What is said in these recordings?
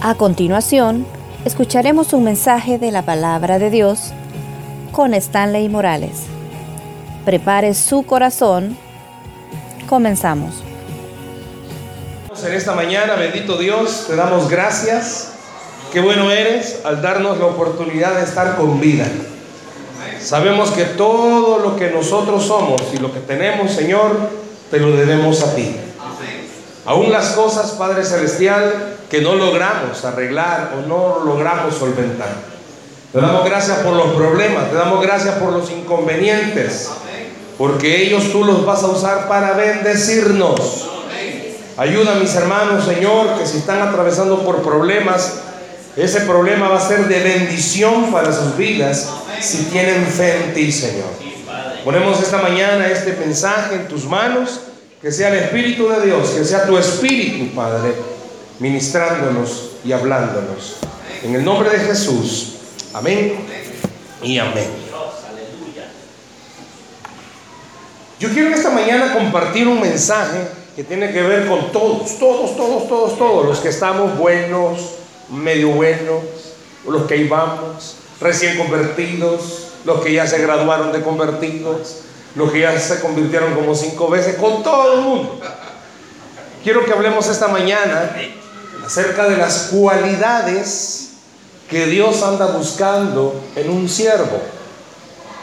A continuación, escucharemos un mensaje de la palabra de Dios con Stanley Morales. Prepare su corazón. Comenzamos. En esta mañana, bendito Dios, te damos gracias. Qué bueno eres al darnos la oportunidad de estar con vida. Sabemos que todo lo que nosotros somos y lo que tenemos, Señor, te lo debemos a ti. Aún las cosas, Padre Celestial, que no logramos arreglar o no logramos solventar. Te damos gracias por los problemas, te damos gracias por los inconvenientes, porque ellos tú los vas a usar para bendecirnos. Ayuda a mis hermanos, Señor, que si están atravesando por problemas, ese problema va a ser de bendición para sus vidas si tienen fe en ti, Señor. Ponemos esta mañana este mensaje en tus manos, que sea el Espíritu de Dios, que sea tu Espíritu, Padre, ministrándonos y hablándonos. En el nombre de Jesús. Amén y amén. Yo quiero esta mañana compartir un mensaje que tiene que ver con todos, todos, todos, todos, todos, los que estamos buenos, medio buenos, los que íbamos, recién convertidos, los que ya se graduaron de convertidos, los que ya se convirtieron como cinco veces, con todo el mundo. Quiero que hablemos esta mañana acerca de las cualidades que Dios anda buscando en un siervo.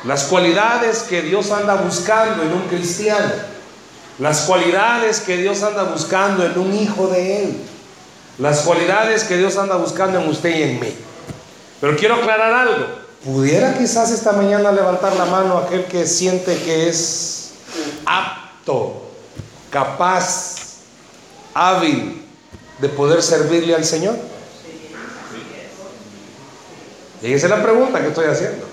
Las cualidades que Dios anda buscando en un cristiano. Las cualidades que Dios anda buscando en un hijo de Él. Las cualidades que Dios anda buscando en usted y en mí. Pero quiero aclarar algo. ¿Pudiera quizás esta mañana levantar la mano aquel que siente que es apto, capaz, hábil de poder servirle al Señor? Y esa es la pregunta que estoy haciendo.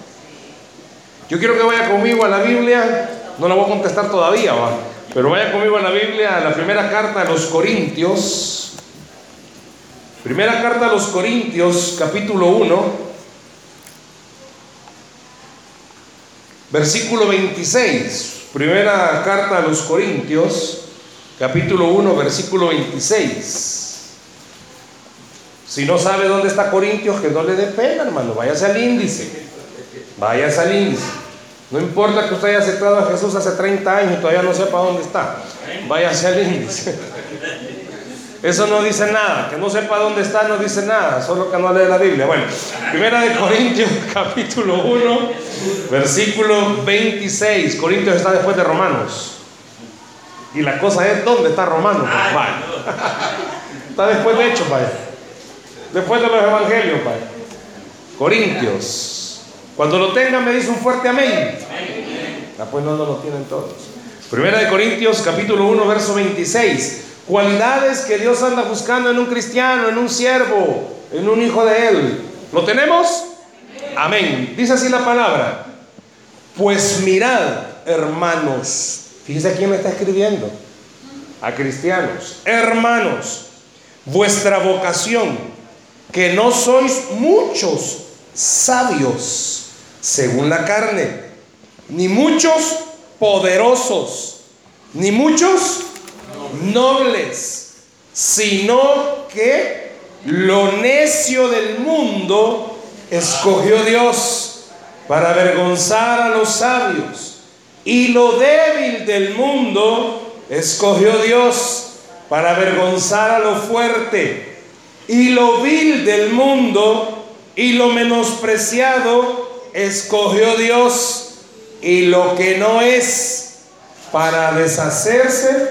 Yo quiero que vaya conmigo a la Biblia, no la voy a contestar todavía, ¿va? pero vaya conmigo a la Biblia, a la primera carta a los Corintios. Primera carta a los Corintios, capítulo 1, versículo 26. Primera carta a los Corintios, capítulo 1, versículo 26. Si no sabe dónde está Corintios, que no le dé pena, hermano. Váyase al índice. Váyase al índice. No importa que usted haya aceptado a Jesús hace 30 años y todavía no sepa dónde está. Váyase al índice. Eso no dice nada. Que no sepa dónde está no dice nada. Solo que no lee la Biblia. Bueno, primera de Corintios, capítulo 1, versículo 26. Corintios está después de Romanos. Y la cosa es, ¿dónde está Romanos? Vaya. Está después de Hechos, vaya. Después de los evangelios, Padre. Corintios. Cuando lo tengan me dice un fuerte amén. Ah, pues no, no lo tienen todos. Primera de Corintios, capítulo 1, verso 26. Cualidades que Dios anda buscando en un cristiano, en un siervo, en un hijo de Él. ¿Lo tenemos? Amén. Dice así la palabra. Pues mirad, hermanos. Fíjese quién me está escribiendo. A cristianos. Hermanos, vuestra vocación que no sois muchos sabios según la carne, ni muchos poderosos, ni muchos nobles, sino que lo necio del mundo escogió Dios para avergonzar a los sabios, y lo débil del mundo escogió Dios para avergonzar a lo fuerte y lo vil del mundo y lo menospreciado escogió Dios y lo que no es para deshacerse,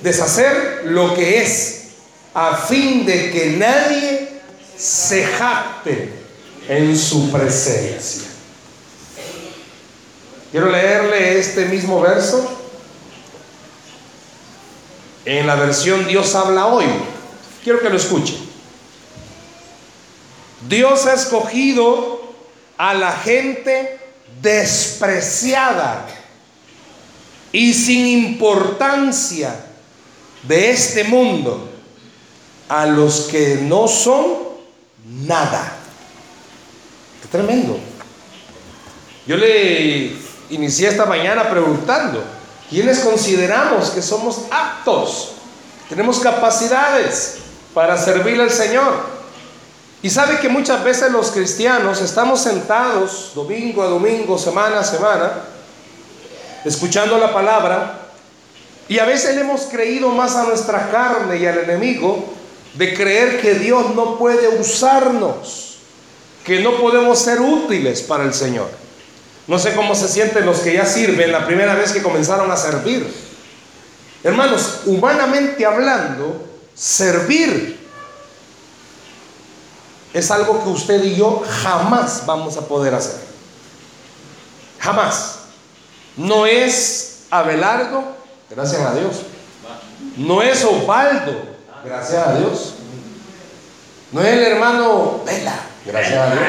deshacer lo que es, a fin de que nadie se jacte en su presencia. Quiero leerle este mismo verso en la versión Dios habla hoy. Quiero que lo escuche. Dios ha escogido a la gente despreciada y sin importancia de este mundo, a los que no son nada. Qué tremendo. Yo le inicié esta mañana preguntando, ¿quiénes consideramos que somos aptos? Tenemos capacidades para servirle al Señor. Y sabe que muchas veces los cristianos estamos sentados domingo a domingo, semana a semana, escuchando la palabra, y a veces le hemos creído más a nuestra carne y al enemigo de creer que Dios no puede usarnos, que no podemos ser útiles para el Señor. No sé cómo se sienten los que ya sirven la primera vez que comenzaron a servir. Hermanos, humanamente hablando, servir es algo que usted y yo jamás vamos a poder hacer. Jamás. No es Abelardo, gracias a Dios. No es Osvaldo, gracias a Dios. No es el hermano Vela, gracias a Dios.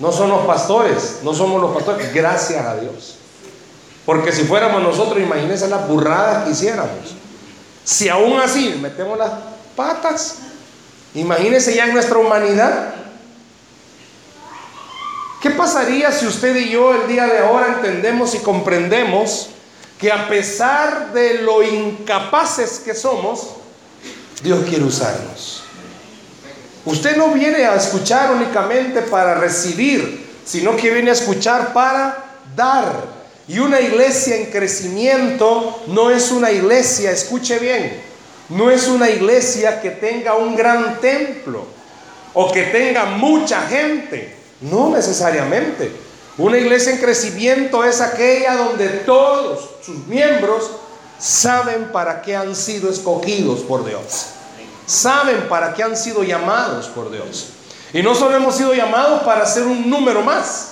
No son los pastores, no somos los pastores, gracias a Dios. Porque si fuéramos nosotros, imagínense las burradas que hiciéramos. Si aún así metemos las patas, imagínense ya en nuestra humanidad. ¿Qué pasaría si usted y yo el día de ahora entendemos y comprendemos que a pesar de lo incapaces que somos, Dios quiere usarnos? Usted no viene a escuchar únicamente para recibir, sino que viene a escuchar para dar. Y una iglesia en crecimiento no es una iglesia, escuche bien, no es una iglesia que tenga un gran templo o que tenga mucha gente, no necesariamente. Una iglesia en crecimiento es aquella donde todos sus miembros saben para qué han sido escogidos por Dios saben para qué han sido llamados por Dios. Y no solo hemos sido llamados para ser un número más.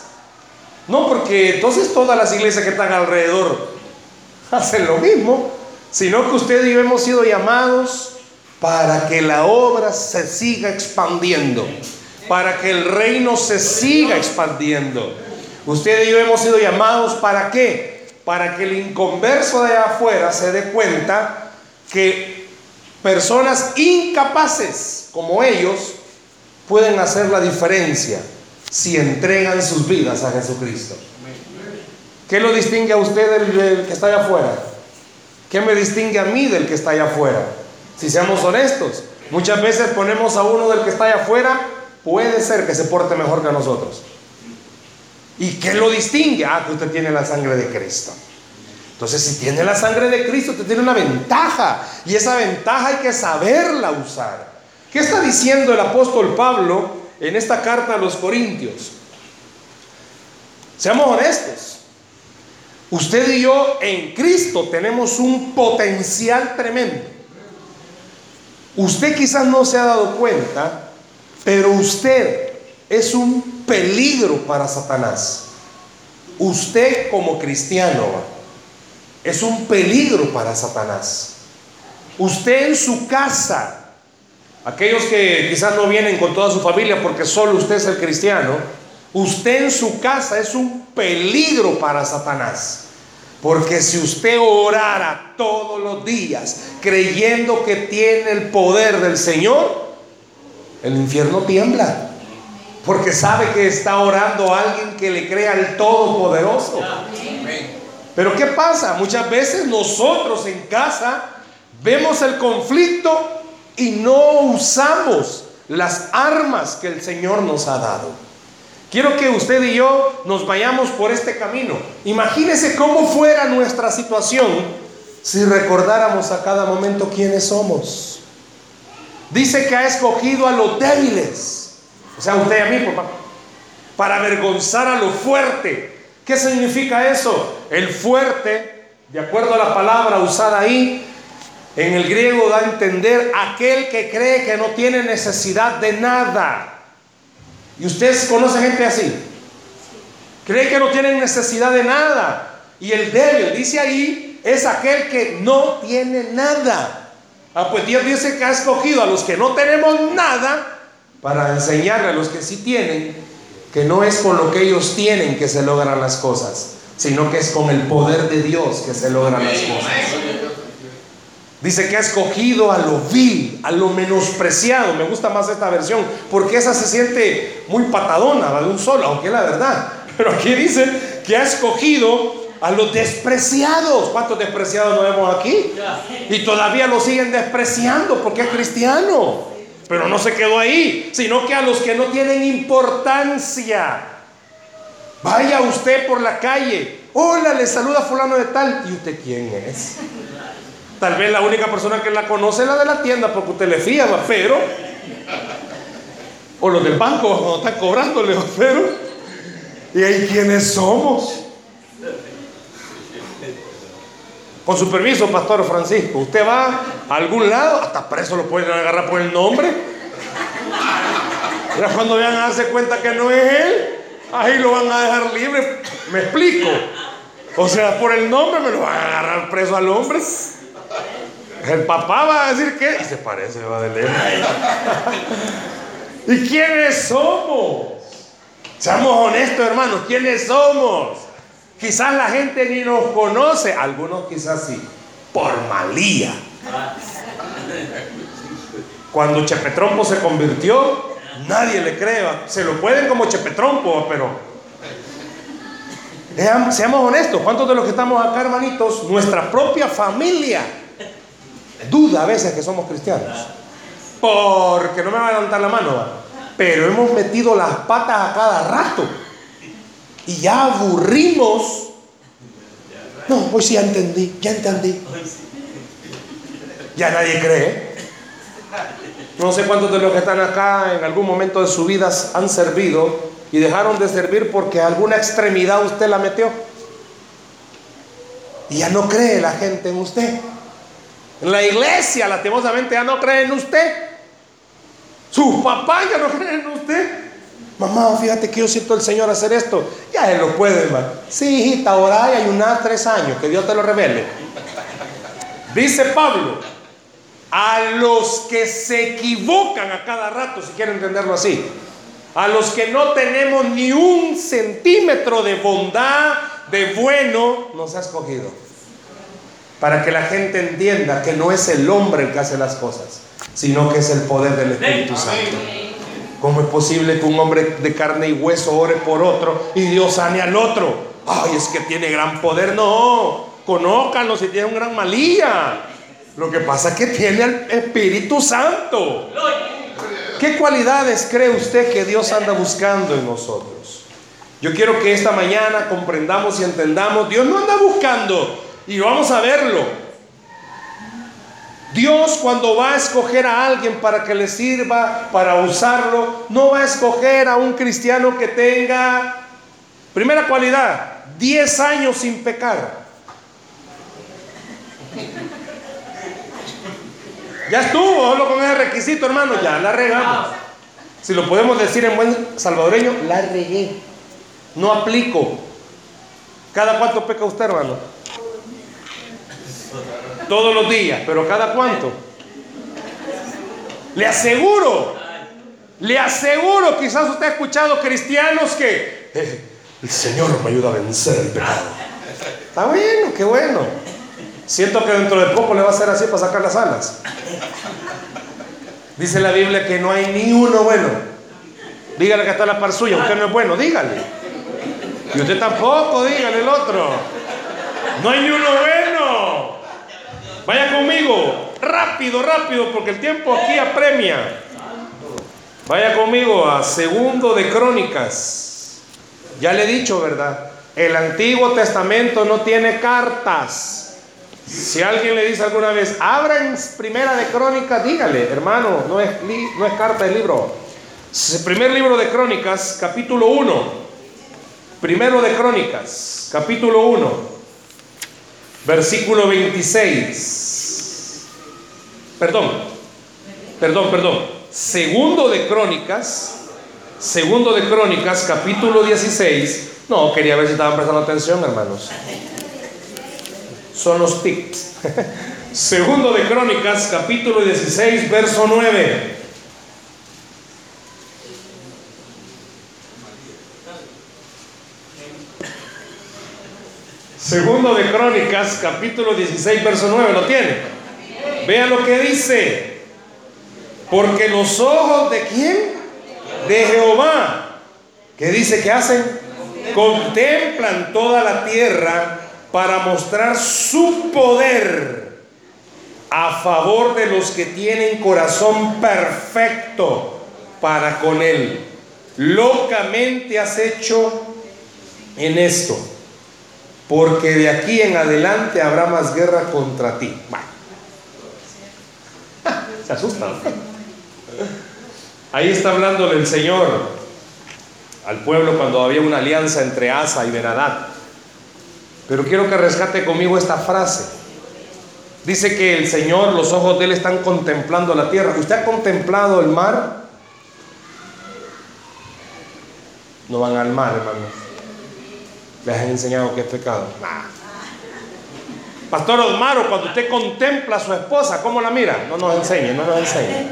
No, porque entonces todas las iglesias que están alrededor hacen lo mismo, sino que usted y yo hemos sido llamados para que la obra se siga expandiendo, para que el reino se siga expandiendo. Usted y yo hemos sido llamados para qué? Para que el inconverso de afuera se dé cuenta que Personas incapaces como ellos pueden hacer la diferencia si entregan sus vidas a Jesucristo. ¿Qué lo distingue a usted del, que está allá afuera? ¿Qué me distingue a mí del que está allá afuera? Si seamos honestos, muchas veces ponemos a uno del que está allá afuera, puede ser que se porte mejor que nosotros. ¿Y qué lo distingue? Ah, que usted tiene la sangre de Cristo. Entonces, si tiene la sangre de Cristo, usted tiene una ventaja. Y esa ventaja hay que saberla usar. ¿Qué está diciendo el apóstol Pablo en esta carta a los Corintios? Seamos honestos. Usted y yo en Cristo tenemos un potencial tremendo. Usted quizás no se ha dado cuenta, pero usted es un peligro para Satanás. Usted como cristiano es un peligro para Satanás. Usted en su casa, aquellos que quizás no vienen con toda su familia porque solo usted es el cristiano, usted en su casa es un peligro para Satanás. Porque si usted orara todos los días creyendo que tiene el poder del Señor, el infierno tiembla. Porque sabe que está orando alguien que le crea el Todopoderoso. Pero ¿qué pasa? Muchas veces nosotros en casa vemos el conflicto y no usamos las armas que el Señor nos ha dado. Quiero que usted y yo nos vayamos por este camino. Imagínese cómo fuera nuestra situación si recordáramos a cada momento quiénes somos. Dice que ha escogido a los débiles, o sea, usted y a mí, papá, para avergonzar a lo fuerte ¿Qué significa eso? El fuerte, de acuerdo a la palabra usada ahí, en el griego da a entender aquel que cree que no tiene necesidad de nada. ¿Y ustedes conocen gente así? Cree que no tienen necesidad de nada. Y el débil, dice ahí, es aquel que no tiene nada. Ah, pues Dios dice que ha escogido a los que no tenemos nada para enseñarle a los que sí tienen que no es con lo que ellos tienen que se logran las cosas, sino que es con el poder de Dios que se logran las cosas. Dice que ha escogido a lo vil, a lo menospreciado. Me gusta más esta versión, porque esa se siente muy patadona, de un solo, aunque es la verdad. Pero aquí dice que ha escogido a los despreciados. ¿Cuántos despreciados nos vemos aquí? Y todavía lo siguen despreciando porque es cristiano. Pero no se quedó ahí, sino que a los que no tienen importancia. Vaya usted por la calle. Hola, le saluda fulano de tal. ¿Y usted quién es? Tal vez la única persona que la conoce es la de la tienda porque usted le fía, pero... O los del banco cuando están cobrándole, pero... ¿Y ahí quiénes somos? Con su permiso, Pastor Francisco, usted va a algún lado, hasta preso lo pueden agarrar por el nombre. Ya cuando vean a darse cuenta que no es él, ahí lo van a dejar libre. ¿Me explico? O sea, por el nombre me lo van a agarrar preso al hombre. El papá va a decir que. Se parece, va de lejos. ¿Y quiénes somos? Seamos honestos, hermanos. ¿Quiénes somos? Quizás la gente ni nos conoce. Algunos quizás sí. Por malía. Cuando Chepetrompo se convirtió, nadie le cree. Se lo pueden como Chepetrompo, pero. Seamos honestos. ¿Cuántos de los que estamos acá, hermanitos, nuestra propia familia duda a veces que somos cristianos. Porque no me va a levantar la mano, pero hemos metido las patas a cada rato. Y ya aburrimos. No, pues sí, ya entendí, ya entendí. Ya nadie cree. No sé cuántos de los que están acá en algún momento de su vida han servido y dejaron de servir porque alguna extremidad usted la metió. Y ya no cree la gente en usted. La iglesia, lastimosamente, ya no cree en usted. Sus papás ya no creen en usted. Mamá, fíjate que yo siento el Señor hacer esto. Ya Él lo puede, hermano. Sí, hijita, orá y ayunar tres años, que Dios te lo revele. Dice Pablo, a los que se equivocan a cada rato, si quieren entenderlo así, a los que no tenemos ni un centímetro de bondad, de bueno, nos ha escogido para que la gente entienda que no es el hombre el que hace las cosas, sino que es el poder del Espíritu Santo. ¿Cómo es posible que un hombre de carne y hueso ore por otro y Dios sane al otro? Ay, es que tiene gran poder. No, conócanlo si tiene un gran malía. Lo que pasa es que tiene al Espíritu Santo. ¿Qué cualidades cree usted que Dios anda buscando en nosotros? Yo quiero que esta mañana comprendamos y entendamos, Dios no anda buscando y vamos a verlo. Dios cuando va a escoger a alguien para que le sirva, para usarlo, no va a escoger a un cristiano que tenga, primera cualidad, 10 años sin pecar. Ya estuvo, solo con ese requisito, hermano, ya la regamos. Si lo podemos decir en buen salvadoreño, la regué. No aplico. ¿Cada cuánto peca usted, hermano? Todos los días, pero cada cuánto. Le aseguro, le aseguro, quizás usted ha escuchado cristianos que eh, el Señor me ayuda a vencer el pecado. Está bueno, qué bueno. Siento que dentro de poco le va a hacer así para sacar las alas. Dice la Biblia que no hay ni uno bueno. Dígale que está la par suya, usted no es bueno, dígale. Y usted tampoco, dígale el otro. No hay ni uno bueno. Vaya conmigo, rápido, rápido, porque el tiempo aquí apremia. Vaya conmigo a segundo de Crónicas. Ya le he dicho, ¿verdad? El Antiguo Testamento no tiene cartas. Si alguien le dice alguna vez, abra en primera de Crónicas, dígale, hermano, no es, no es carta, es libro. primer libro de Crónicas, capítulo 1. Primero de Crónicas, capítulo 1. Versículo 26. Perdón, perdón, perdón. Segundo de Crónicas, segundo de Crónicas, capítulo 16. No, quería ver si estaban prestando atención, hermanos. Son los tips. Segundo de Crónicas, capítulo 16, verso 9. Segundo de Crónicas, capítulo 16, verso 9, ¿lo tiene? Vean lo que dice. Porque los ojos de quién? De Jehová. ¿Qué dice que hacen? Contemplan toda la tierra para mostrar su poder a favor de los que tienen corazón perfecto para con Él. Locamente has hecho en esto, porque de aquí en adelante habrá más guerra contra ti. Se asusta. Ahí está hablándole el Señor al pueblo cuando había una alianza entre Asa y Benadad. Pero quiero que rescate conmigo esta frase. Dice que el Señor, los ojos de Él están contemplando la tierra. ¿Usted ha contemplado el mar? No van al mar, hermanos. Les han enseñado que es pecado. Pastor Osmaro, cuando usted contempla a su esposa, ¿cómo la mira? No nos enseñe, no nos enseñe.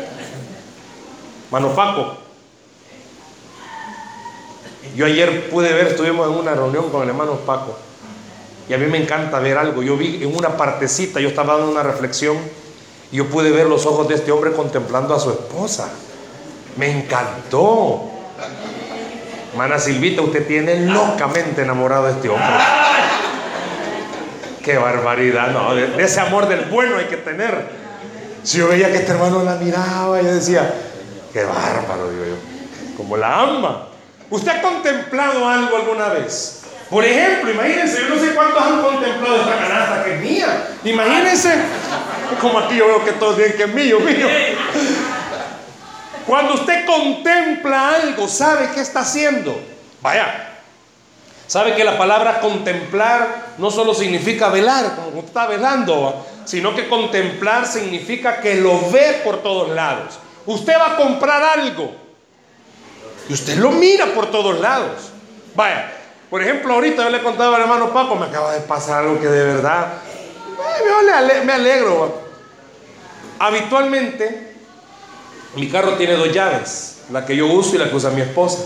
Mano Paco. Yo ayer pude ver, estuvimos en una reunión con el hermano Paco. Y a mí me encanta ver algo. Yo vi en una partecita, yo estaba dando una reflexión y yo pude ver los ojos de este hombre contemplando a su esposa. Me encantó. Mana Silvita, usted tiene locamente enamorado de este hombre. Qué barbaridad, no, de, ese amor del bueno hay que tener. Si yo veía que este hermano la miraba, yo decía, qué bárbaro, digo yo, como la ama. ¿Usted ha contemplado algo alguna vez? Por ejemplo, imagínense, yo no sé cuántos han contemplado esta canasta que es mía. Imagínense, como aquí yo veo que todos dicen que es mío, mío. Cuando usted contempla algo, ¿sabe qué está haciendo? Vaya, sabe que la palabra contemplar no solo significa velar, como usted está velando, sino que contemplar significa que lo ve por todos lados. Usted va a comprar algo y usted lo mira por todos lados. Vaya, por ejemplo, ahorita yo le contaba al hermano Paco, me acaba de pasar algo que de verdad me alegro. Habitualmente mi carro tiene dos llaves, la que yo uso y la que usa mi esposa.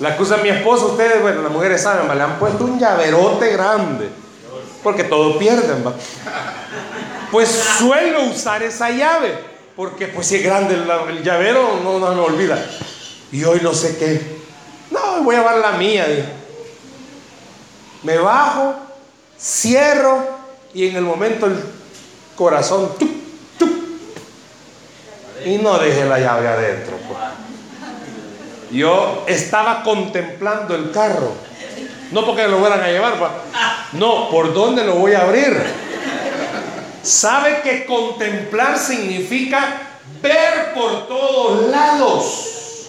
La que usa mi esposa, ustedes, bueno, las mujeres saben, le han puesto un llaverote grande, porque todo pierden, ¿va? Pues suelo usar esa llave, porque pues si es grande el, llavero, no, no me olvida. Y hoy no sé qué. No, voy a llevar la mía. Me bajo, cierro y en el momento el corazón y no dejé la llave adentro. Pues. Yo estaba contemplando el carro. No porque lo fueran a llevar, pues. no, ¿por dónde lo voy a abrir? ¿Sabe que contemplar significa ver por todos lados?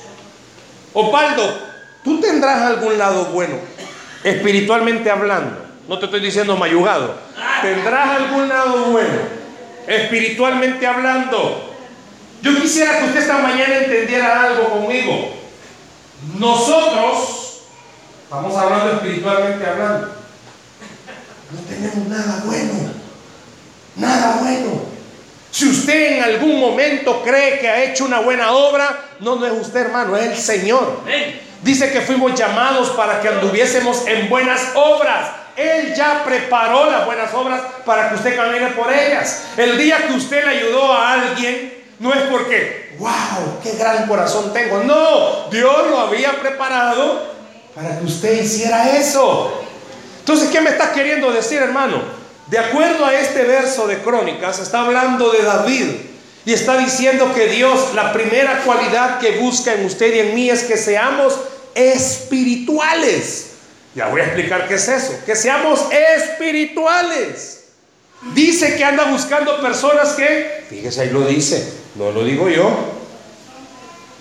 Opaldo, tú tendrás algún lado bueno, espiritualmente hablando. No te estoy diciendo mayugado. Tendrás algún lado bueno, espiritualmente hablando. Yo quisiera que usted esta mañana entendiera algo conmigo. Nosotros, estamos hablando espiritualmente hablando, no tenemos nada bueno. Nada bueno. Si usted en algún momento cree que ha hecho una buena obra, no, no es usted hermano, es el Señor. Dice que fuimos llamados para que anduviésemos en buenas obras. Él ya preparó las buenas obras para que usted camine por ellas. El día que usted le ayudó a alguien, no es porque, wow, qué gran corazón tengo. No, Dios lo había preparado para que usted hiciera eso. Entonces, ¿qué me está queriendo decir, hermano? De acuerdo a este verso de Crónicas, está hablando de David y está diciendo que Dios, la primera cualidad que busca en usted y en mí es que seamos espirituales. Ya voy a explicar qué es eso, que seamos espirituales. Dice que anda buscando personas que, fíjese ahí lo dice, no lo digo yo,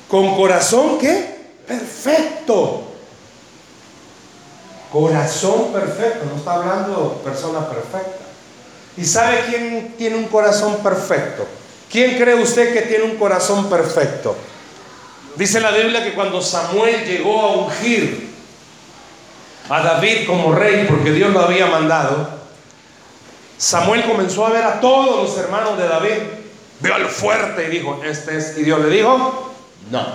con corazón que perfecto. Corazón perfecto, no está hablando persona perfecta. ¿Y sabe quién tiene un corazón perfecto? ¿Quién cree usted que tiene un corazón perfecto? Dice la Biblia que cuando Samuel llegó a ungir a David como rey, porque Dios lo había mandado, Samuel comenzó a ver a todos los hermanos de David. Vio al fuerte y dijo, este es. Y Dios le dijo, no.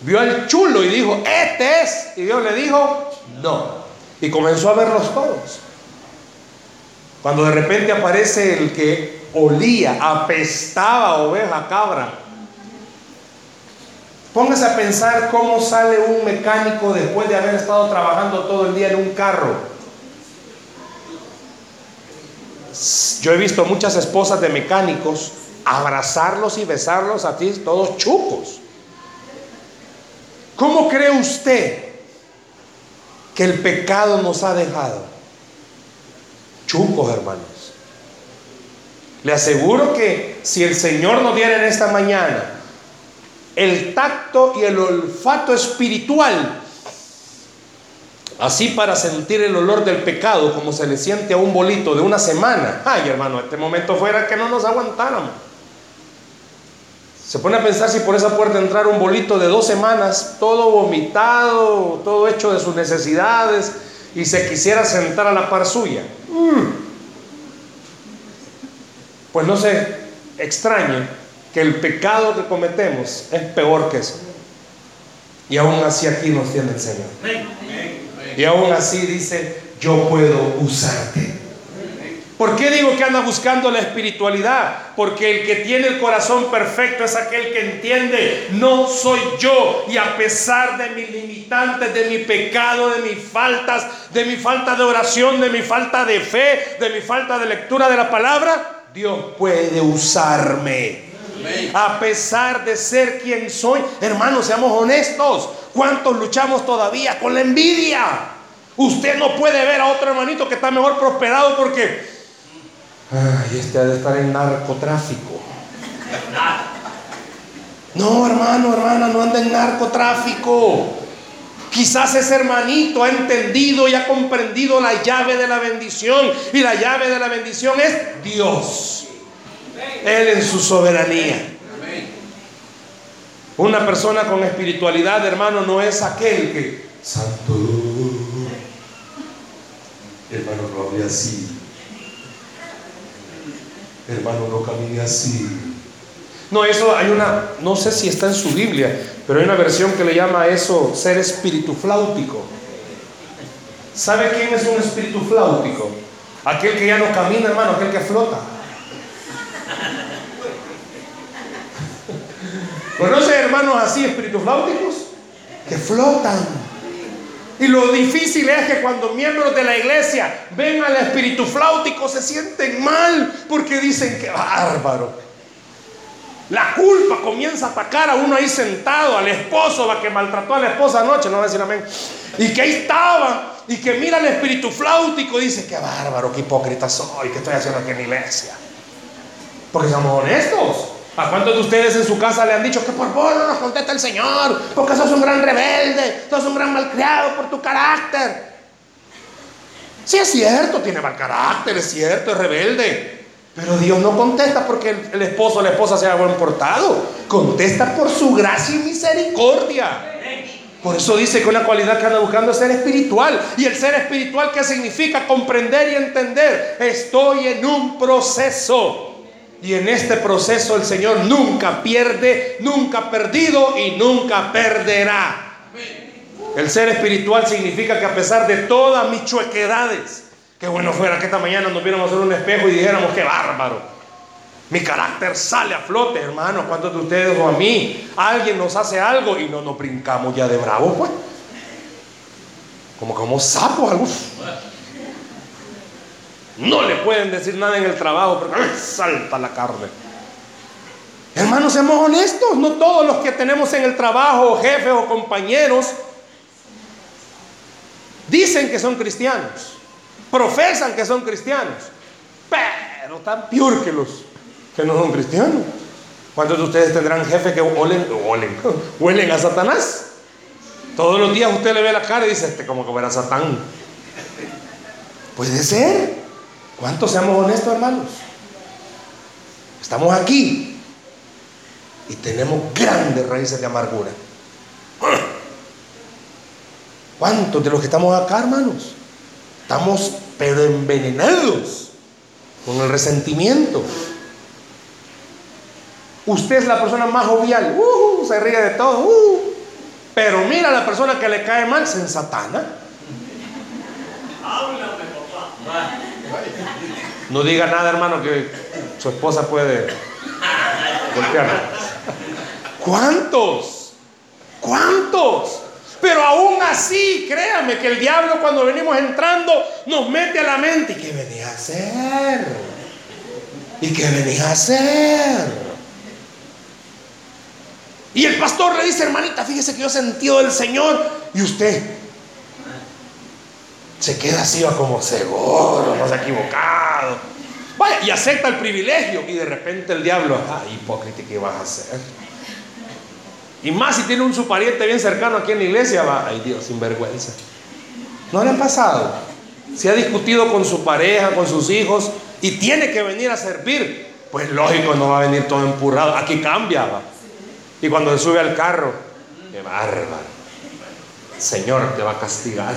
Vio al chulo y dijo, este es. Y Dios le dijo, no. Y comenzó a verlos todos. Cuando de repente aparece el que olía, apestaba oveja, cabra. Póngase a pensar cómo sale un mecánico después de haber estado trabajando todo el día en un carro Yo he visto muchas esposas de mecánicos abrazarlos y besarlos a ti, todos chucos. ¿Cómo cree usted que el pecado nos ha dejado? Chucos, hermanos. Le aseguro que si el Señor nos diera en esta mañana el tacto y el olfato espiritual, así para sentir el olor del pecado como se le siente a un bolito de una semana, ay hermano, este momento fuera que no nos aguantáramos. Se pone a pensar si por esa puerta entrara un bolito de dos semanas, todo vomitado, todo hecho de sus necesidades, y se quisiera sentar a la par suya. Mm. Pues no se extrañe que el pecado que cometemos es peor que eso. Y aún así aquí nos tiene el Señor. Y aún así dice, yo puedo usarte. ¿Por qué digo que anda buscando la espiritualidad? Porque el que tiene el corazón perfecto es aquel que entiende, no soy yo. Y a pesar de mis limitantes, de mi pecado, de mis faltas, de mi falta de oración, de mi falta de fe, de mi falta de lectura de la palabra, Dios puede usarme. A pesar de ser quien soy, hermanos, seamos honestos. ¿Cuántos luchamos todavía con la envidia? Usted no puede ver a otro hermanito que está mejor prosperado porque Ay, este ha de estar en narcotráfico. No, hermano, hermana, no anda en narcotráfico. Quizás ese hermanito ha entendido y ha comprendido la llave de la bendición. Y la llave de la bendición es Dios. Él en su soberanía. Una persona con espiritualidad, hermano, no es aquel que, santo, hermano, no había así hermano, no camine así. No, eso hay una, no sé si está en su Biblia, pero hay una versión que le llama a eso ser espíritu flautico. ¿Sabe quién es un espíritu flautico? Aquel que ya no camina, hermano, aquel que flota. ¿Conoce hermanos así, espíritus flauticos? Que flotan. Y lo difícil es que cuando miembros de la iglesia ven al espíritu flautico se sienten mal porque dicen que bárbaro. La culpa comienza a atacar a uno ahí sentado, al esposo, la que maltrató a la esposa anoche, no va a decir amén. Y que ahí estaba, y que mira al espíritu flautico dice, qué bárbaro, qué hipócrita soy, qué estoy haciendo aquí en la iglesia. Porque somos honestos. ¿A cuántos de ustedes en su casa le han dicho que por favor no nos contesta el Señor? Porque sos un gran rebelde, sos un gran malcriado por tu carácter. Sí es cierto, tiene mal carácter, es cierto, es rebelde. Pero Dios no contesta porque el, esposo o la esposa sea buen portado. Contesta por su gracia y misericordia. Por eso dice que una cualidad que anda buscando es ser espiritual. ¿Y el ser espiritual qué significa? Comprender y entender. Estoy en un proceso. Y en este proceso el Señor nunca pierde, nunca ha perdido y nunca perderá. El ser espiritual significa que a pesar de todas mis chuequedades, que bueno fuera que esta mañana nos viéramos en un espejo y dijéramos que bárbaro. Mi carácter sale a flote, hermanos. ¿Cuántos de ustedes o a mí alguien nos hace algo y no nos brincamos ya de bravo, pues? Como como sapos, algo. No le pueden decir nada en el trabajo porque salta la carne. Hermanos, seamos honestos. No todos los que tenemos en el trabajo, jefes o compañeros, dicen que son cristianos. Profesan que son cristianos. Pero tan peor que los que no son cristianos. ¿Cuántos de ustedes tendrán jefes que huelen, huelen a Satanás? Todos los días usted le ve la cara y dice, este como que era Satán. Puede ser. ¿Cuántos seamos honestos, hermanos? Estamos aquí y tenemos grandes raíces de amargura. ¿Cuántos de los que estamos acá, hermanos? Estamos pero envenenados con el resentimiento. Usted es la persona más jovial, uh, se ríe de todo, uh. pero mira a la persona que le cae mal, se ensatana. Háblame, papá. No diga nada, hermano, que su esposa puede golpearla. ¿Cuántos? ¿Cuántos? Pero aún así, créame que el diablo cuando venimos entrando nos mete a la mente. ¿Y qué venía a hacer? ¿Y qué venís a hacer? Y el pastor le dice, hermanita, fíjese que yo he sentido del Señor. Y usted se queda así, va como seguro, no se ha equivocado. Vaya, y acepta el privilegio. Y de repente el diablo, ah, hipócrita, ¿qué vas a hacer? Y más si tiene un su pariente bien cercano aquí en la iglesia, va, ay Dios, sinvergüenza. ¿No le ha pasado? Se ha discutido con su pareja, con sus hijos, y tiene que venir a servir. Pues lógico, no va a venir todo empurrado. Aquí cambia, va. Y cuando se sube al carro, qué bárbaro. Señor te va a castigar.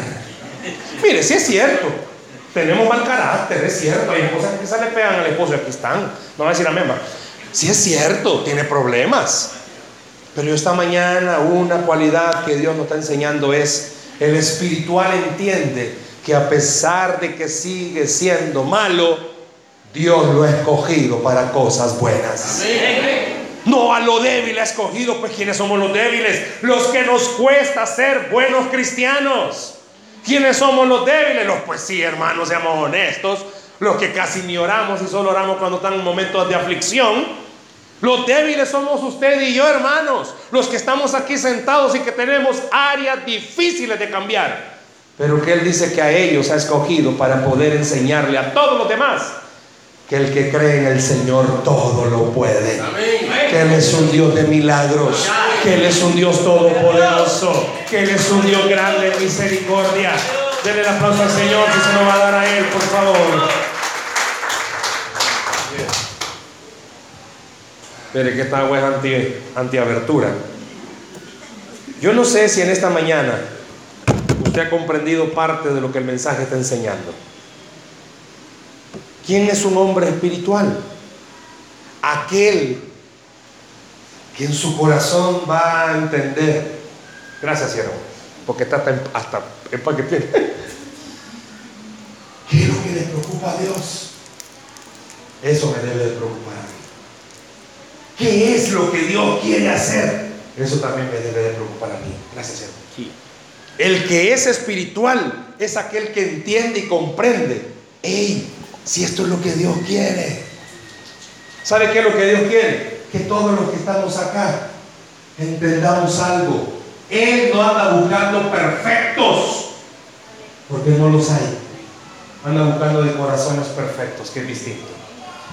Mire, si es cierto. Tenemos mal carácter, es cierto. Hay cosas que quizás le pegan al esposo y aquí están. No va a decir amén. Si es cierto, tiene problemas. Pero esta mañana una cualidad que Dios nos está enseñando es el espiritual entiende que a pesar de que sigue siendo malo, Dios lo ha escogido para cosas buenas. No a lo débil ha escogido, pues ¿quiénes somos los débiles? Los que nos cuesta ser buenos cristianos. ¿Quiénes somos los débiles? Los pues sí, hermanos, seamos honestos. Los que casi ni oramos y solo oramos cuando están en momentos de aflicción. Los débiles somos usted y yo, hermanos. Los que estamos aquí sentados y que tenemos áreas difíciles de cambiar. Pero que Él dice que a ellos ha escogido para poder enseñarle a todos los demás que el que cree en el Señor todo lo puede. Que Él es un Dios de milagros. Que Él es un Dios todopoderoso. Que Él es un Dios grande de misericordia. Denle el aplauso al Señor que se nos va a dar a Él, por favor. Mire que esta agua es anti, antiabertura. Yo no sé si en esta mañana usted ha comprendido parte de lo que el mensaje está enseñando. ¿Quién es un hombre espiritual? Aquel que en su corazón va a entender. Gracias, siervo, porque está hasta, en paquete. ¿Qué es lo que le preocupa a Dios? Eso me debe de preocupar a mí. ¿Qué es lo que Dios quiere hacer? Eso también me debe de preocupar a mí. Gracias, siervo. El que es espiritual es aquel que entiende y comprende. ¡Ey! Si esto es lo que Dios quiere. ¿Sabe qué es lo que Dios quiere? Que todos los que estamos acá entendamos algo. Él no anda buscando perfectos, porque no los hay. Anda buscando de corazones perfectos, que es distinto.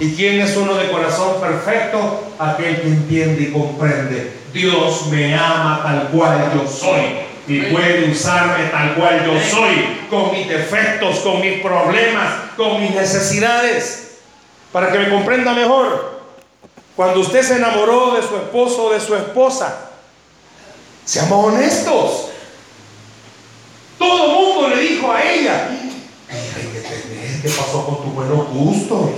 ¿Y quién es uno de corazón perfecto? Aquel que entiende y comprende. Dios me ama tal cual yo soy y puede usarme tal cual yo soy, con mis defectos, con mis problemas, con mis necesidades, para que me comprenda mejor. Cuando usted se enamoró de su esposo o de su esposa, seamos honestos. Todo el mundo le dijo a ella, ¿qué pasó con tus buenos gustos?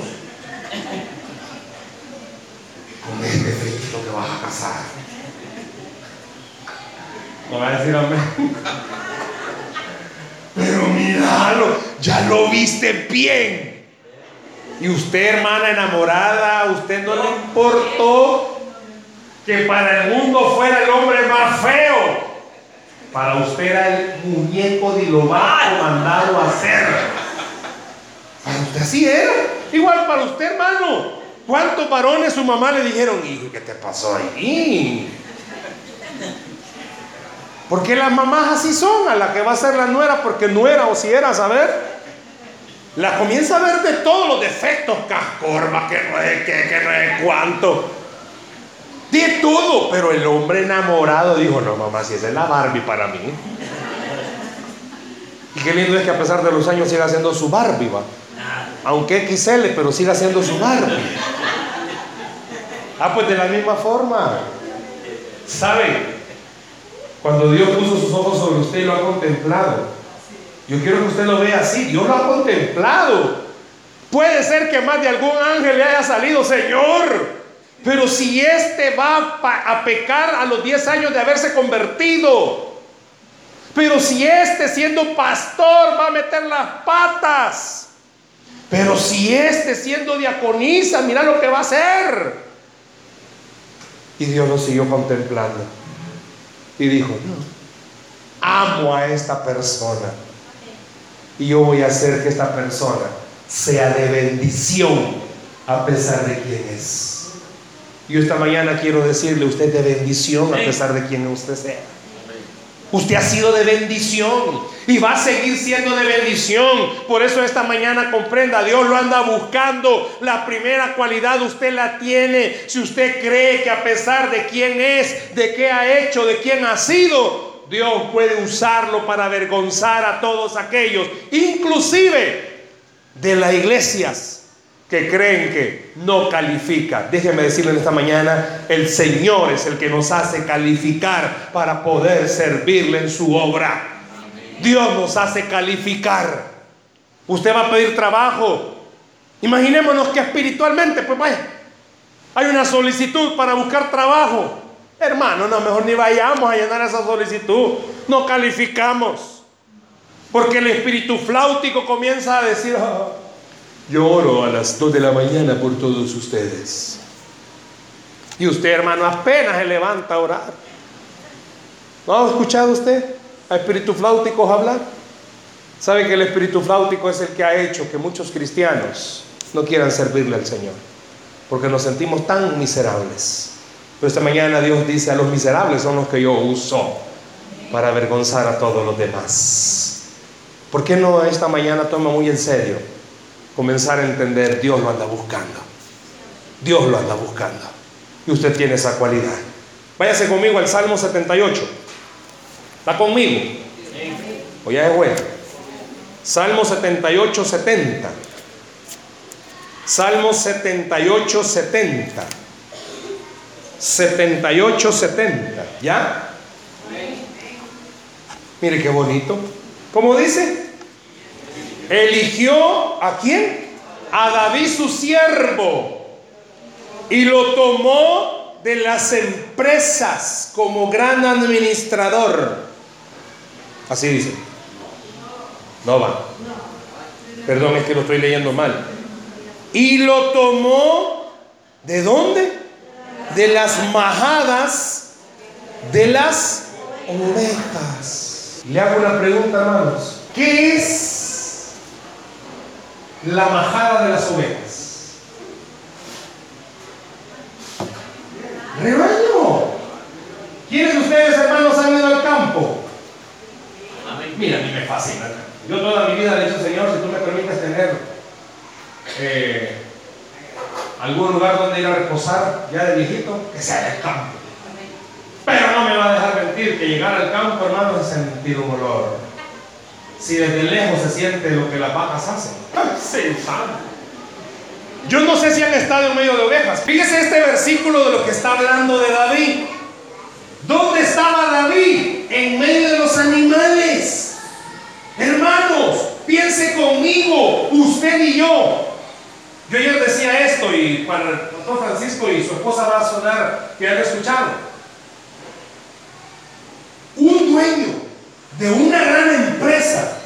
Con este frito que vas a casar. No va a decir amén. Pero míralo, ya lo viste bien. Y usted, hermana enamorada, usted no le importó que para el mundo fuera el hombre más feo. Para usted era el muñeco de lo mandado a hacer. Para usted así era. Igual para usted, hermano. ¿Cuántos varones su mamá le dijeron, hijo, ¿qué te pasó ahí? Porque las mamás así son, a la que va a ser la nuera, porque nuera o si era, saber, la comienza a ver de todos los defectos, cascorba, que no es que, no es cuánto. De todo, pero el hombre enamorado dijo, no mamá, si esa es la Barbie para mí. Y qué lindo es que a pesar de los años siga siendo su Barbie, va. Aunque XL, pero siga siendo su Barbie. Ah, pues de la misma forma. ¿Sabe? Cuando Dios puso sus ojos sobre usted y lo ha contemplado. Yo quiero que usted lo vea así. Dios lo ha contemplado. Puede ser que más de algún ángel le haya salido, Señor. Pero si este va a pecar a los 10 años de haberse convertido. Pero si este siendo pastor va a meter las patas. Pero si este siendo diaconisa, mira lo que va a hacer. Y Dios lo siguió contemplando y dijo, no, amo a esta persona y yo voy a hacer que esta persona sea de bendición a pesar de quién es. Y esta mañana quiero decirle, usted de bendición a pesar de quien usted sea. Usted ha sido de bendición y va a seguir siendo de bendición. Por eso esta mañana comprenda, Dios lo anda buscando. La primera cualidad usted la tiene. Si usted cree que a pesar de quién es, de qué ha hecho, de quién ha sido, Dios puede usarlo para avergonzar a todos aquellos, inclusive de las iglesias que creen que no califica. Déjenme decirle en esta mañana, el Señor es el que nos hace calificar para poder servirle en su obra. Dios nos hace calificar. Usted va a pedir trabajo. Imaginémonos que espiritualmente, pues hay una solicitud para buscar trabajo. Hermano, no, mejor ni vayamos a llenar esa solicitud. No calificamos. Porque el espíritu flautico comienza a decir, oh, yo oro a las 2 de la mañana por todos ustedes. Y usted, hermano, apenas se levanta a orar. ¿No ha escuchado usted a espíritu flauticos hablar? ¿Sabe que el espíritu flautico es el que ha hecho que muchos cristianos no quieran servirle al Señor? Porque nos sentimos tan miserables. Pero esta mañana Dios dice, a los miserables son los que yo uso para avergonzar a todos los demás. ¿Por qué no esta mañana toma muy en serio comenzar a entender, Dios lo anda buscando. Dios lo anda buscando. Y usted tiene esa cualidad. Váyase conmigo al Salmo 78. ¿Está conmigo? O ya es bueno. Salmo 78, 70. Salmo 78, 70. 78, 70. ¿Ya? Mire qué bonito. ¿Cómo dice? Eligió a quién? A David su siervo y lo tomó de las empresas como gran administrador. Así dice. No va. Perdón, es que lo estoy leyendo mal. Y lo tomó de dónde? De las majadas de las ovejas. Le hago una pregunta, hermanos. ¿Qué es la majada de las ovejas. Rebaño. ¿Quiénes de ustedes, hermanos, han ido al campo? Mira, a mí me fascina. Yo toda mi vida le he dicho, Señor, si tú me permites tener eh, algún lugar donde ir a reposar ya de viejito, que sea el campo. Pero no me va a dejar mentir que llegar al campo, hermano, es sentir un olor si desde lejos se siente lo que las vacas hacen. Yo no sé si han estado en medio de ovejas. Fíjese este versículo de lo que está hablando de David. ¿Dónde estaba David? En medio de los animales. Hermanos, piense conmigo, usted y yo. Yo ayer decía esto y para el doctor Francisco y su esposa va a sonar que han escuchado. Un dueño de una gran empresa,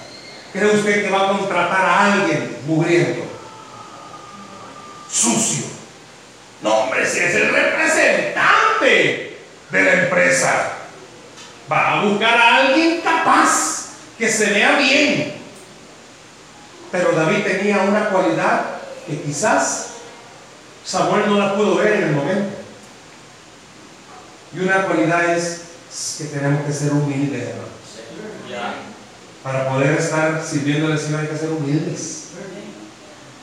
¿cree usted que va a contratar a alguien mugriento? Sucio. No, hombre, si es el representante de la empresa, va a buscar a alguien capaz, que se vea bien. Pero David tenía una cualidad que quizás Samuel no la pudo ver en el momento. Y una cualidad es que tenemos que ser humildes, hermano. Para poder estar sirviendo al Señor hay que ser humildes.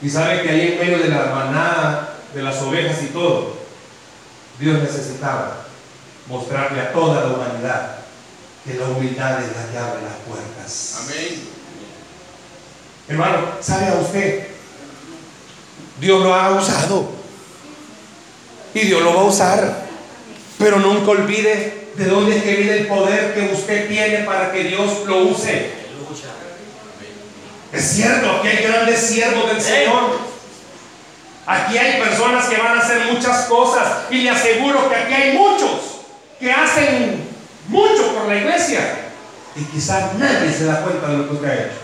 Y sabe que ahí en medio de la manada, de las ovejas y todo, Dios necesitaba mostrarle a toda la humanidad que la humildad es la que abre las puertas. Amén. Hermano, ¿sabe a usted? Dios lo ha usado. Y Dios lo va a usar. Pero nunca olvide ¿De dónde es que viene el poder que usted tiene para que Dios lo use? Es cierto, aquí hay grandes siervos del Señor. Aquí hay personas que van a hacer muchas cosas y le aseguro que aquí hay muchos que hacen mucho por la iglesia y quizás nadie se da cuenta de lo que usted ha hecho.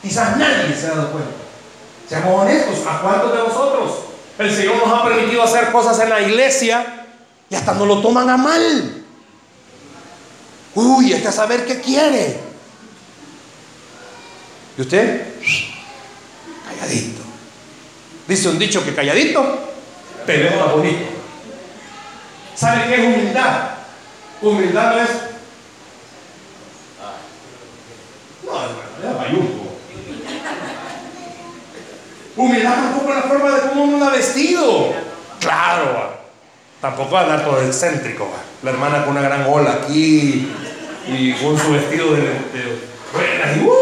Quizás nadie se ha dado cuenta. Seamos honestos, ¿a cuántos de nosotros el Señor nos ha permitido hacer cosas en la iglesia y hasta nos lo toman a mal? Uy, hay que saber qué quiere. ¿Y usted? Calladito. Dice un dicho que calladito ves más bonito. ¿Sabe qué es humildad? Humildad no es. No, es Humildad tampoco es la forma de cómo uno ha vestido. Claro, tampoco va a dar todo excéntrico. La hermana con una gran ola aquí y con su vestido de, de y uh,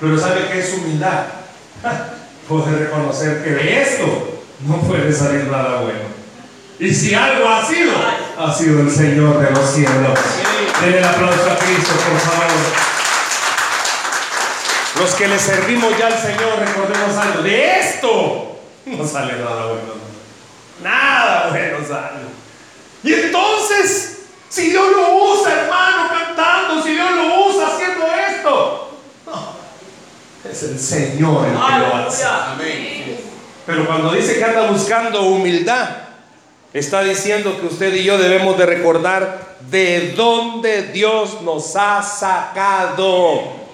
Pero ¿sabe qué es humildad? Poder reconocer que de esto no puede salir nada bueno. Y si algo ha sido, ha sido el Señor de los cielos. Denle el aplauso a Cristo, por favor. Los que le servimos ya al Señor, recordemos algo. De esto no sale nada bueno. Nada bueno sale. Y entonces, si Dios lo usa, hermano, cantando, si Dios lo usa haciendo esto, no, es el Señor el que lo hace. Pero cuando dice que anda buscando humildad, está diciendo que usted y yo debemos de recordar de dónde Dios nos ha sacado.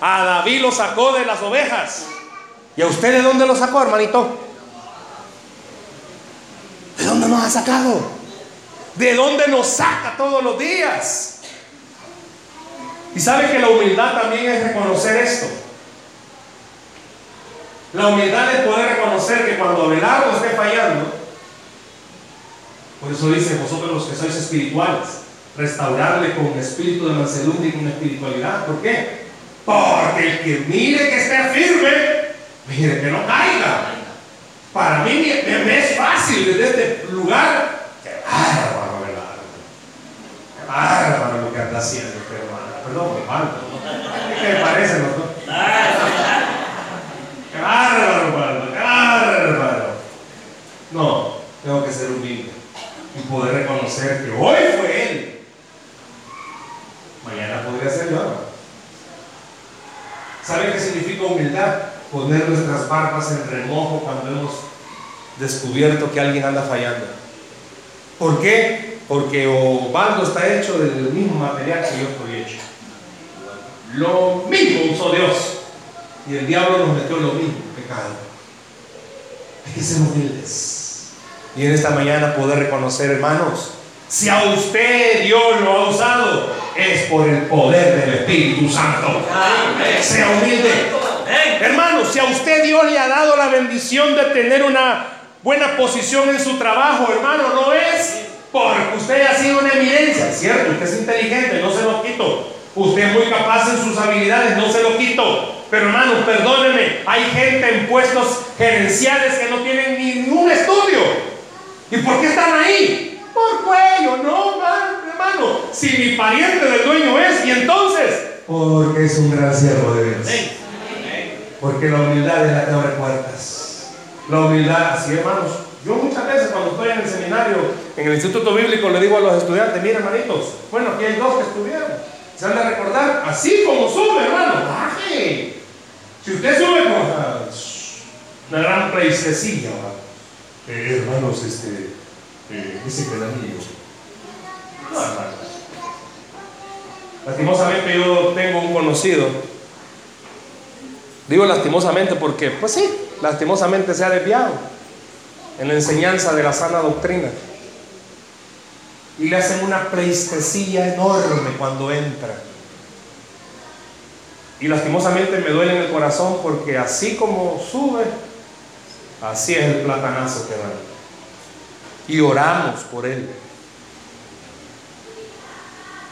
A David lo sacó de las ovejas. ¿Y a usted de dónde lo sacó, hermanito? ¿De dónde nos ha sacado? ¿De dónde nos saca todos los días? Y sabe que la humildad también es reconocer esto. La humildad es poder reconocer que cuando Abelardo esté fallando, por eso dice vosotros los que sois espirituales, restaurarle con espíritu de mansedumbre y con espiritualidad. ¿Por qué? Porque el que mire que esté firme, mire que no caiga. Para mí me, es fácil desde este lugar. Qué bárbaro, ¿verdad? Qué bárbaro lo que anda haciendo este hermano. Perdón, falta. ¿Qué me parece, no? Qué bárbaro, bárbaro, qué bárbaro. No, tengo que ser humilde y poder reconocer que hoy fue él. Mañana podría ser yo. ¿Sabe qué significa humildad? Poner nuestras barbas en remojo cuando hemos descubierto que alguien anda fallando. ¿Por qué? Porque Ovaldo está hecho del mismo material que yo estoy hecho. Lo mismo usó Dios. Y el diablo nos metió lo mismo, pecado. Hay que ser humildes. Y en esta mañana poder reconocer, hermanos, si a usted Dios lo ha usado, es por el poder del Espíritu Santo. Sea humilde. Hermano, si a usted Dios le ha dado la bendición de tener una buena posición en su trabajo, hermano, no es porque usted ha sido una evidencia, cierto, usted es inteligente, no se lo quito. Usted es muy capaz en sus habilidades, no se lo quito. Pero hermano, perdóneme, hay gente en puestos gerenciales que no tienen ningún estudio. ¿Y por qué están ahí? Por cuello, no, hermano. Si mi pariente del dueño es, y entonces, porque es un gran siervo de Dios. Porque la humildad es la que abre puertas. La humildad, así hermanos. Yo muchas veces cuando estoy en el seminario, en el instituto bíblico, le digo a los estudiantes, miren hermanitos, bueno, aquí hay dos que estudiaron. Se van a recordar, así como sube, hermano, baje. Si usted sube con una gran preisecilla, eh, hermanos, este, dice que el amigo. No, Lastimosamente yo tengo un conocido. Digo lastimosamente porque, pues sí, lastimosamente se ha desviado en la enseñanza de la sana doctrina. Y le hacen una pleistesía enorme cuando entra. Y lastimosamente me duele en el corazón porque así como sube, así es el platanazo que da y oramos por él.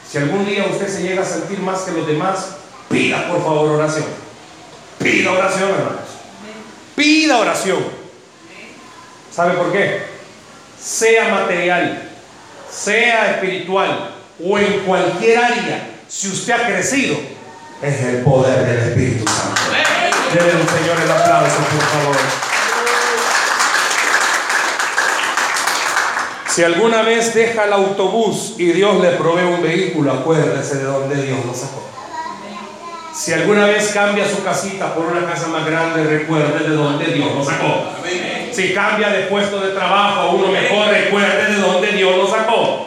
Si algún día usted se llega a sentir más que los demás, pida por favor oración. Pida oración, hermanos. Pida oración. ¿Sabe por qué? Sea material, sea espiritual o en cualquier área, si usted ha crecido, es el poder del Espíritu Santo. Denle un Señor el aplauso, por favor. Si alguna vez deja el autobús y Dios le provee un vehículo, acuérdese de donde Dios lo sacó. Si alguna vez cambia su casita por una casa más grande, recuerde de donde Dios lo sacó. Si cambia de puesto de trabajo a uno mejor, recuerde de donde Dios lo sacó.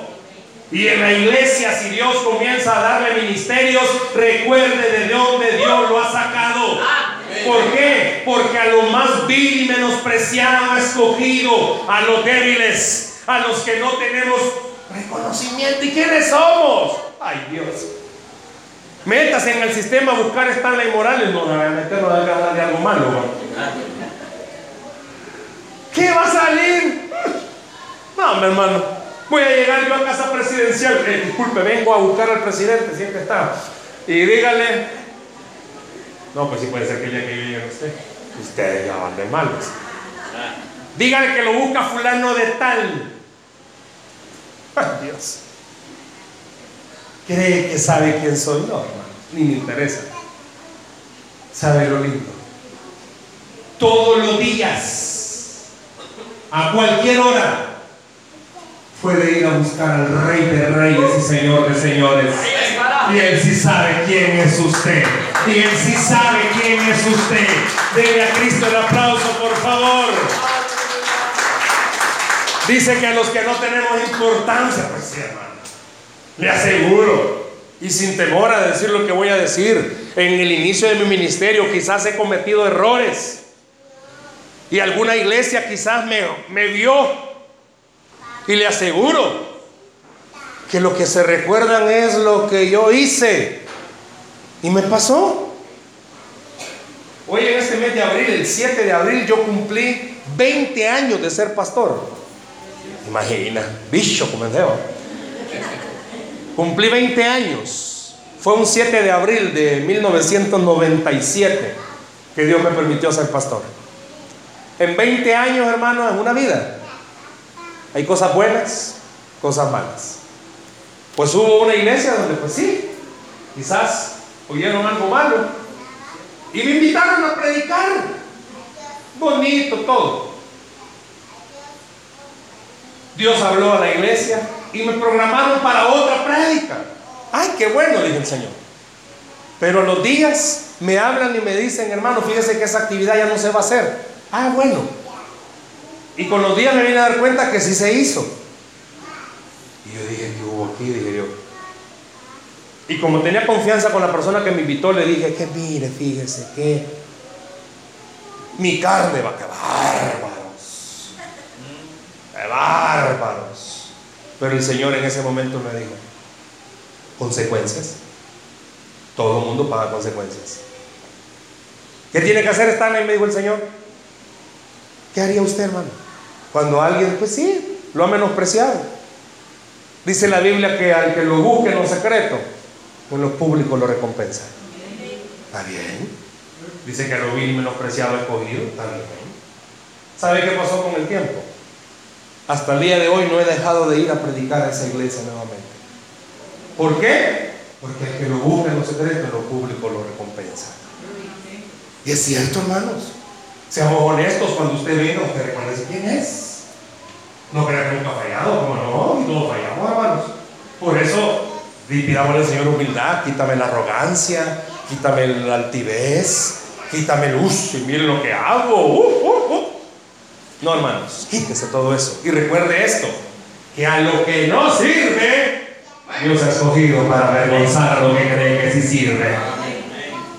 Y en la iglesia, si Dios comienza a darle ministerios, recuerde de dónde Dios lo ha sacado. ¿Por qué? Porque a lo más vil y menospreciado ha escogido a los débiles, a los que no tenemos reconocimiento. ¿Y quiénes somos? Ay Dios. Metas en el sistema a buscar Stanley Morales. No, no, meterlo a de algo malo. ¿Qué va a salir? No, mi hermano. Voy a llegar yo a casa presidencial. Eh, disculpe, vengo a buscar al presidente, siempre está. Y dígale. No, pues sí puede ser que el día que llegue usted. Ustedes ya van de malos. Dígale que lo busca fulano de tal. Ay, Dios. ¿Cree que sabe quién soy? No, hermano, ni me interesa. Sabe lo lindo. Todos los días, a cualquier hora, puede ir a buscar al Rey de Reyes y Señor de Señores. Y Él sí sabe quién es usted. Y Él sí sabe quién es usted. Dele a Cristo el aplauso, por favor. Dice que a los que no tenemos importancia, pues sí, hermano. Le aseguro, y sin temor a decir lo que voy a decir, en el inicio de mi ministerio quizás he cometido errores. Y alguna iglesia quizás me, me vio. Y le aseguro que lo que se recuerdan es lo que yo hice. Y me pasó. Hoy en este mes de abril, el 7 de abril, yo cumplí 20 años de ser pastor. Imagina, bicho como Cumplí 20 años. Fue un 7 de abril de 1997 que Dios me permitió ser pastor. En 20 años, hermano, es una vida. Hay cosas buenas, cosas malas. Pues hubo una iglesia donde, pues sí, quizás oyeron algo malo. Y me invitaron a predicar. Bonito todo. Dios habló a la iglesia y me programaron para otra prédica. Ay, qué bueno, dije el Señor. Pero a los días me hablan y me dicen, hermano, fíjese que esa actividad ya no se va a hacer. Ah, bueno. Y con los días me vine a dar cuenta que sí se hizo. Y yo dije, ¿qué hubo aquí? Dije yo. Y como tenía confianza con la persona que me invitó, le dije que mire, fíjese que mi carne va a quedar bárbaros. bárbaros. Pero el Señor en ese momento me dijo, consecuencias. Todo el mundo paga consecuencias. ¿Qué tiene que hacer Stanley? Me dijo el Señor. ¿Qué haría usted, hermano? Cuando alguien, pues sí, lo ha menospreciado. Dice la Biblia que al que lo busque en lo secreto, con lo público lo recompensa. ¿Está bien? Dice que lo vil menospreciado escogido. Está bien. ¿Sabe qué pasó con el tiempo? Hasta el día de hoy no he dejado de ir a predicar a esa iglesia nuevamente. ¿Por qué? Porque el que lo busca en lo secreto, lo público lo recompensa. Y es cierto, hermanos. Seamos honestos cuando usted venga, usted reconoce quién es. No crea que nunca ha fallado, como no, y todos fallamos, hermanos. Por eso, pidamos al Señor humildad, quítame la arrogancia, quítame la altivez, quítame el uso y mire lo que hago. Uh. No, hermanos, quítese todo eso. Y recuerde esto, que a lo que no sirve, Dios ha escogido para avergonzar lo que cree que sí sirve.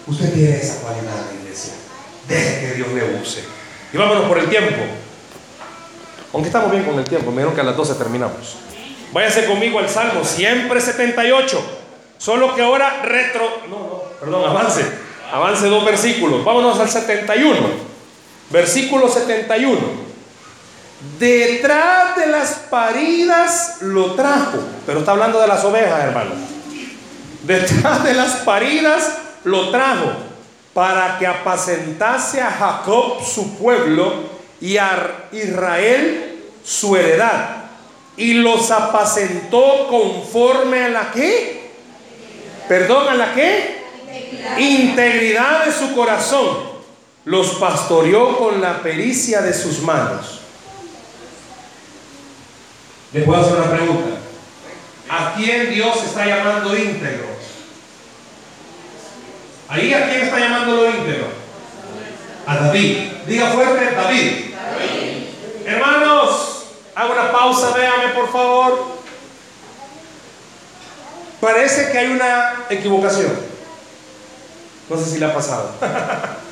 Usted tiene esa cualidad, iglesia. Deje que Dios le use. Y vámonos por el tiempo. Aunque estamos bien con el tiempo, me que a las 12 terminamos. Váyase conmigo al Salmo, siempre 78. Solo que ahora retro. No, no, perdón, avance. Avance dos versículos. Vámonos al 71. Versículo 71. Detrás de las paridas lo trajo. Pero está hablando de las ovejas, hermano. Detrás de las paridas lo trajo para que apacentase a Jacob su pueblo y a Israel su heredad. Y los apacentó conforme a la que. Perdón, a la que. Integridad de su corazón. Los pastoreó con la pericia de sus manos. Le puedo hacer una pregunta. ¿A quién Dios está llamando íntegro? Ahí a quién está llamando lo íntegro? A David. Diga fuerte, David. Hermanos, hago una pausa, véame por favor. Parece que hay una equivocación. No sé si le ha pasado.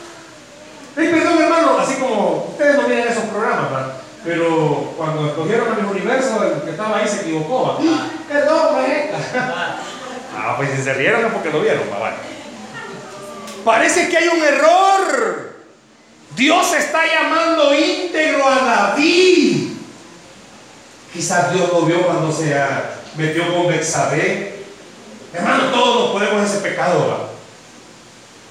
Hey, perdón, hermano, así como ustedes no miran esos programas, ¿verdad? Pero cuando escogieron a mi universo, el que estaba ahí se equivocó. ¿verdad? Perdón, maestra. Ah, pues si se rieron es porque lo vieron, ¿verdad? Parece que hay un error. Dios está llamando íntegro a David. Quizás Dios lo vio cuando se metió con Bexabé. Hermano, todos nos ponemos ese pecado.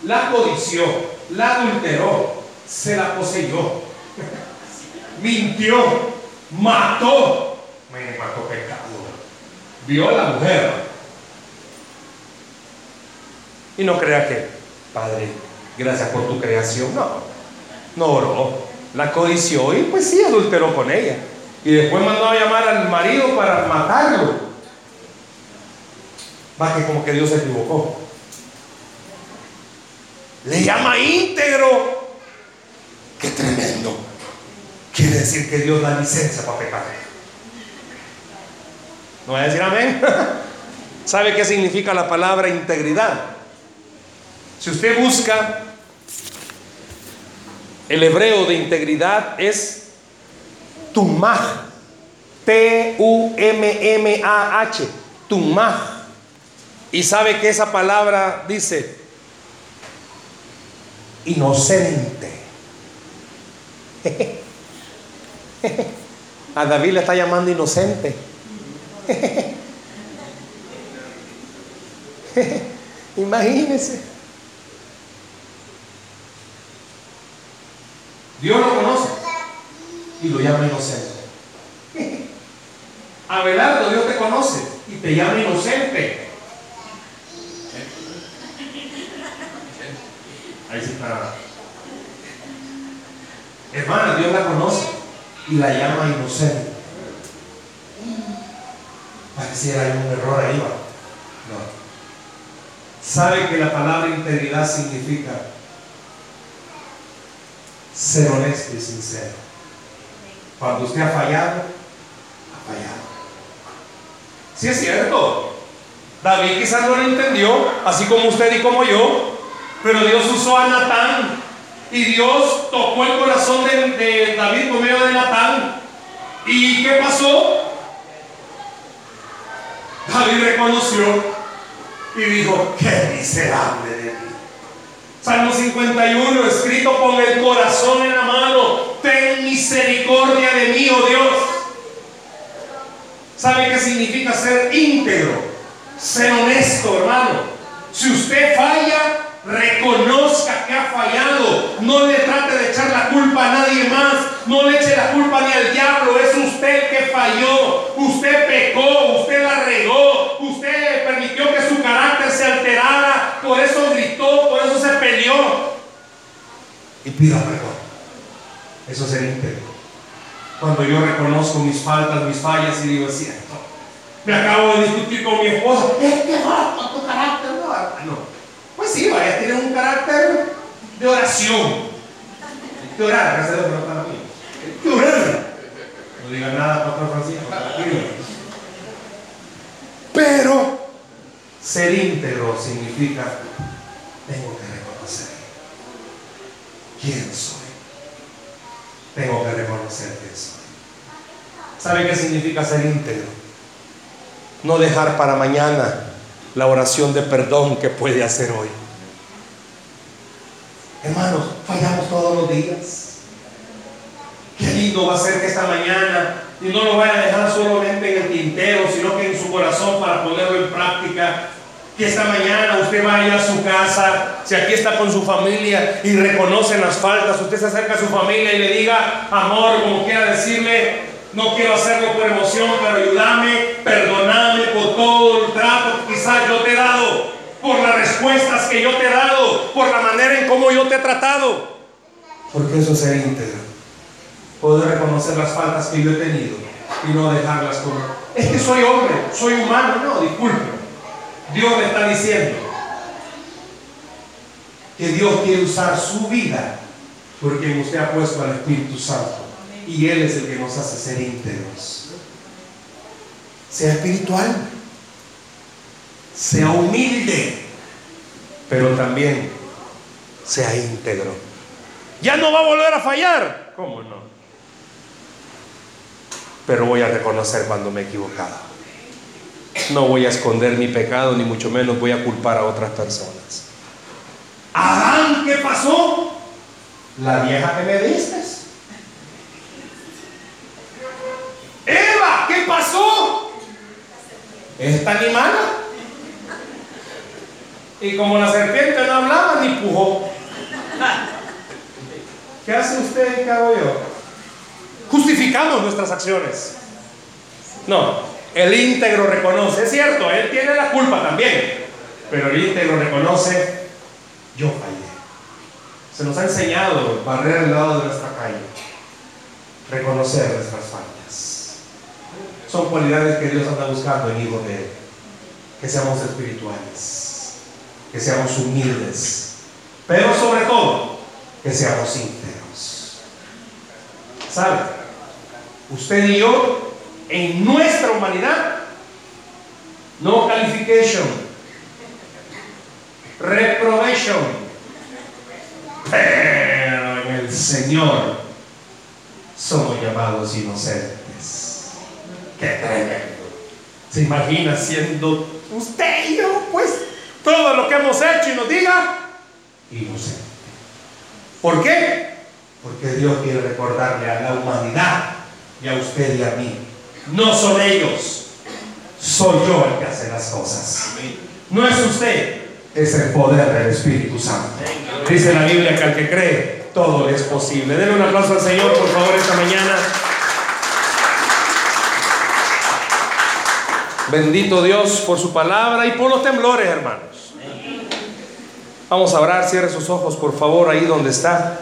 La codició, la adulteró, se la poseyó, mintió, mató. Me mató pecado. Vio a la mujer. Y no crea que, Padre, gracias por tu creación. No, no oró. La codició y pues sí, adulteró con ella. Y después mandó a llamar al marido para matarlo. Va que como que Dios se equivocó. Le llama íntegro. Qué tremendo. Decir que Dios da licencia para pecar. ¿No voy a decir amén? ¿Sabe qué significa la palabra integridad? Si usted busca el hebreo de integridad es tumah. T-U-M-M-A-H. Tumah. Y sabe que esa palabra dice inocente. A David le está llamando inocente. Imagínese. Dios lo conoce y lo llama inocente. Abelardo, Dios te conoce y te llama inocente. Ahí sí está. Hermana, Dios la conoce y la llama inocente. Pareciera hay un error ahí. No. ¿Sabe que la palabra integridad significa ser honesto y sincero? Cuando usted ha fallado, ha fallado. Sí es cierto. David quizás no lo entendió, así como usted y como yo, pero Dios usó a Natán y Dios tocó el corazón de, David por medio de Natán. ¿Y qué pasó? David reconoció y dijo, qué miserable de mí. Salmo 51, escrito con el corazón en la mano, ten misericordia de mí, oh Dios. ¿Sabe qué significa ser íntegro? Ser honesto, hermano. Si usted falla, reconozca que ha fallado. No le trate de echar la culpa a nadie más. No le eche la culpa ni al diablo. Es usted que falló. Usted pecó. Usted la regó. Usted permitió que su carácter se alterara. Por eso gritó. Por eso se peleó. Y pida perdón. Eso es el íntegro. Cuando yo reconozco mis faltas, mis fallas y digo, es cierto. Me acabo de discutir con mi esposa. Es que tu carácter. No. Pues sí, vaya a tener un carácter de oración. De orar, gracias a Dios, no para mí. De orar. No diga nada, Pastor Francisco. Pero ser íntegro significa tengo que reconocer quién soy. Tengo que reconocer quién soy. ¿Sabe qué significa ser íntegro? No dejar para mañana la oración de perdón que puede hacer hoy. Hermanos, fallamos todos los días. Qué lindo va a ser que esta mañana, y no lo vaya a dejar solamente en el tintero, sino que en su corazón para ponerlo en práctica. Que esta mañana usted vaya a su casa, si aquí está con su familia y reconoce las faltas, usted se acerca a su familia y le diga, amor, como quiera decirle, no quiero hacerlo por emoción, pero ayúdame, perdoname por todo el trato que quizás yo te he dado, por las respuestas que yo te he dado, por la manera en cómo yo te he tratado. Porque eso es íntegro. Poder reconocer las faltas que yo he tenido y no dejarlas como, es que soy hombre, soy humano. No, disculpe. Dios le está diciendo que Dios quiere usar su vida porque usted ha puesto al Espíritu Santo y Él es el que nos hace ser íntegros. Sea espiritual, sea humilde, pero también sea íntegro. Ya no va a volver a fallar. ¿Cómo no? Pero voy a reconocer cuando me he equivocado. No voy a esconder mi pecado, ni mucho menos voy a culpar a otras personas. Adán, ¿qué pasó? La vieja que me diste. ¿Qué pasó? Esta animal. Y como la serpiente no hablaba ni pujó. ¿Qué hace usted y qué yo? Justificamos nuestras acciones. No, el íntegro reconoce, es cierto, él tiene la culpa también, pero el íntegro reconoce, yo fallé. Se nos ha enseñado barrer el lado de nuestra calle, reconocer nuestras fallas. Son cualidades que Dios anda buscando en hijos de Él. Que seamos espirituales, que seamos humildes, pero sobre todo, que seamos íntegros. ¿Sabe? Usted y yo, en nuestra humanidad, no calification, reprobation, pero en el Señor somos llamados inocentes. Qué tremendo. ¿Se imagina siendo usted y yo, pues, todo lo que hemos hecho y nos diga inocente? ¿Por qué? Porque Dios quiere recordarle a la humanidad y a usted y a mí. No son ellos, soy yo el que hace las cosas. No es usted, es el poder del Espíritu Santo. Dice la Biblia que al que cree, todo es posible. Denle un aplauso al Señor, por favor, esta mañana. Bendito Dios por su palabra y por los temblores, hermanos. Vamos a orar, cierre sus ojos, por favor, ahí donde está.